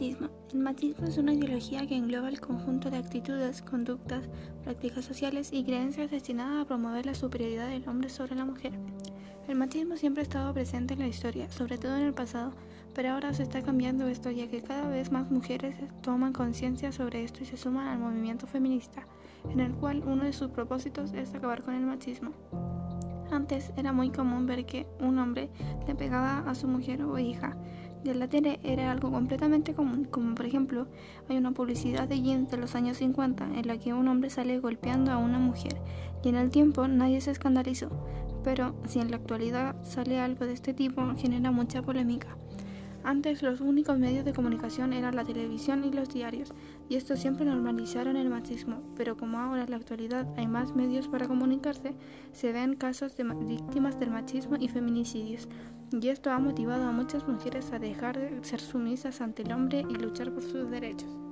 El machismo es una ideología que engloba el conjunto de actitudes, conductas, prácticas sociales y creencias destinadas a promover la superioridad del hombre sobre la mujer. El machismo siempre ha estado presente en la historia, sobre todo en el pasado, pero ahora se está cambiando esto ya que cada vez más mujeres toman conciencia sobre esto y se suman al movimiento feminista, en el cual uno de sus propósitos es acabar con el machismo. Antes era muy común ver que un hombre le pegaba a su mujer o hija, de la tele era algo completamente común, como por ejemplo hay una publicidad de jeans de los años 50 en la que un hombre sale golpeando a una mujer y en el tiempo nadie se escandalizó, pero si en la actualidad sale algo de este tipo genera mucha polémica. Antes los únicos medios de comunicación eran la televisión y los diarios, y estos siempre normalizaron el machismo, pero como ahora en la actualidad hay más medios para comunicarse, se ven casos de víctimas del machismo y feminicidios, y esto ha motivado a muchas mujeres a dejar de ser sumisas ante el hombre y luchar por sus derechos.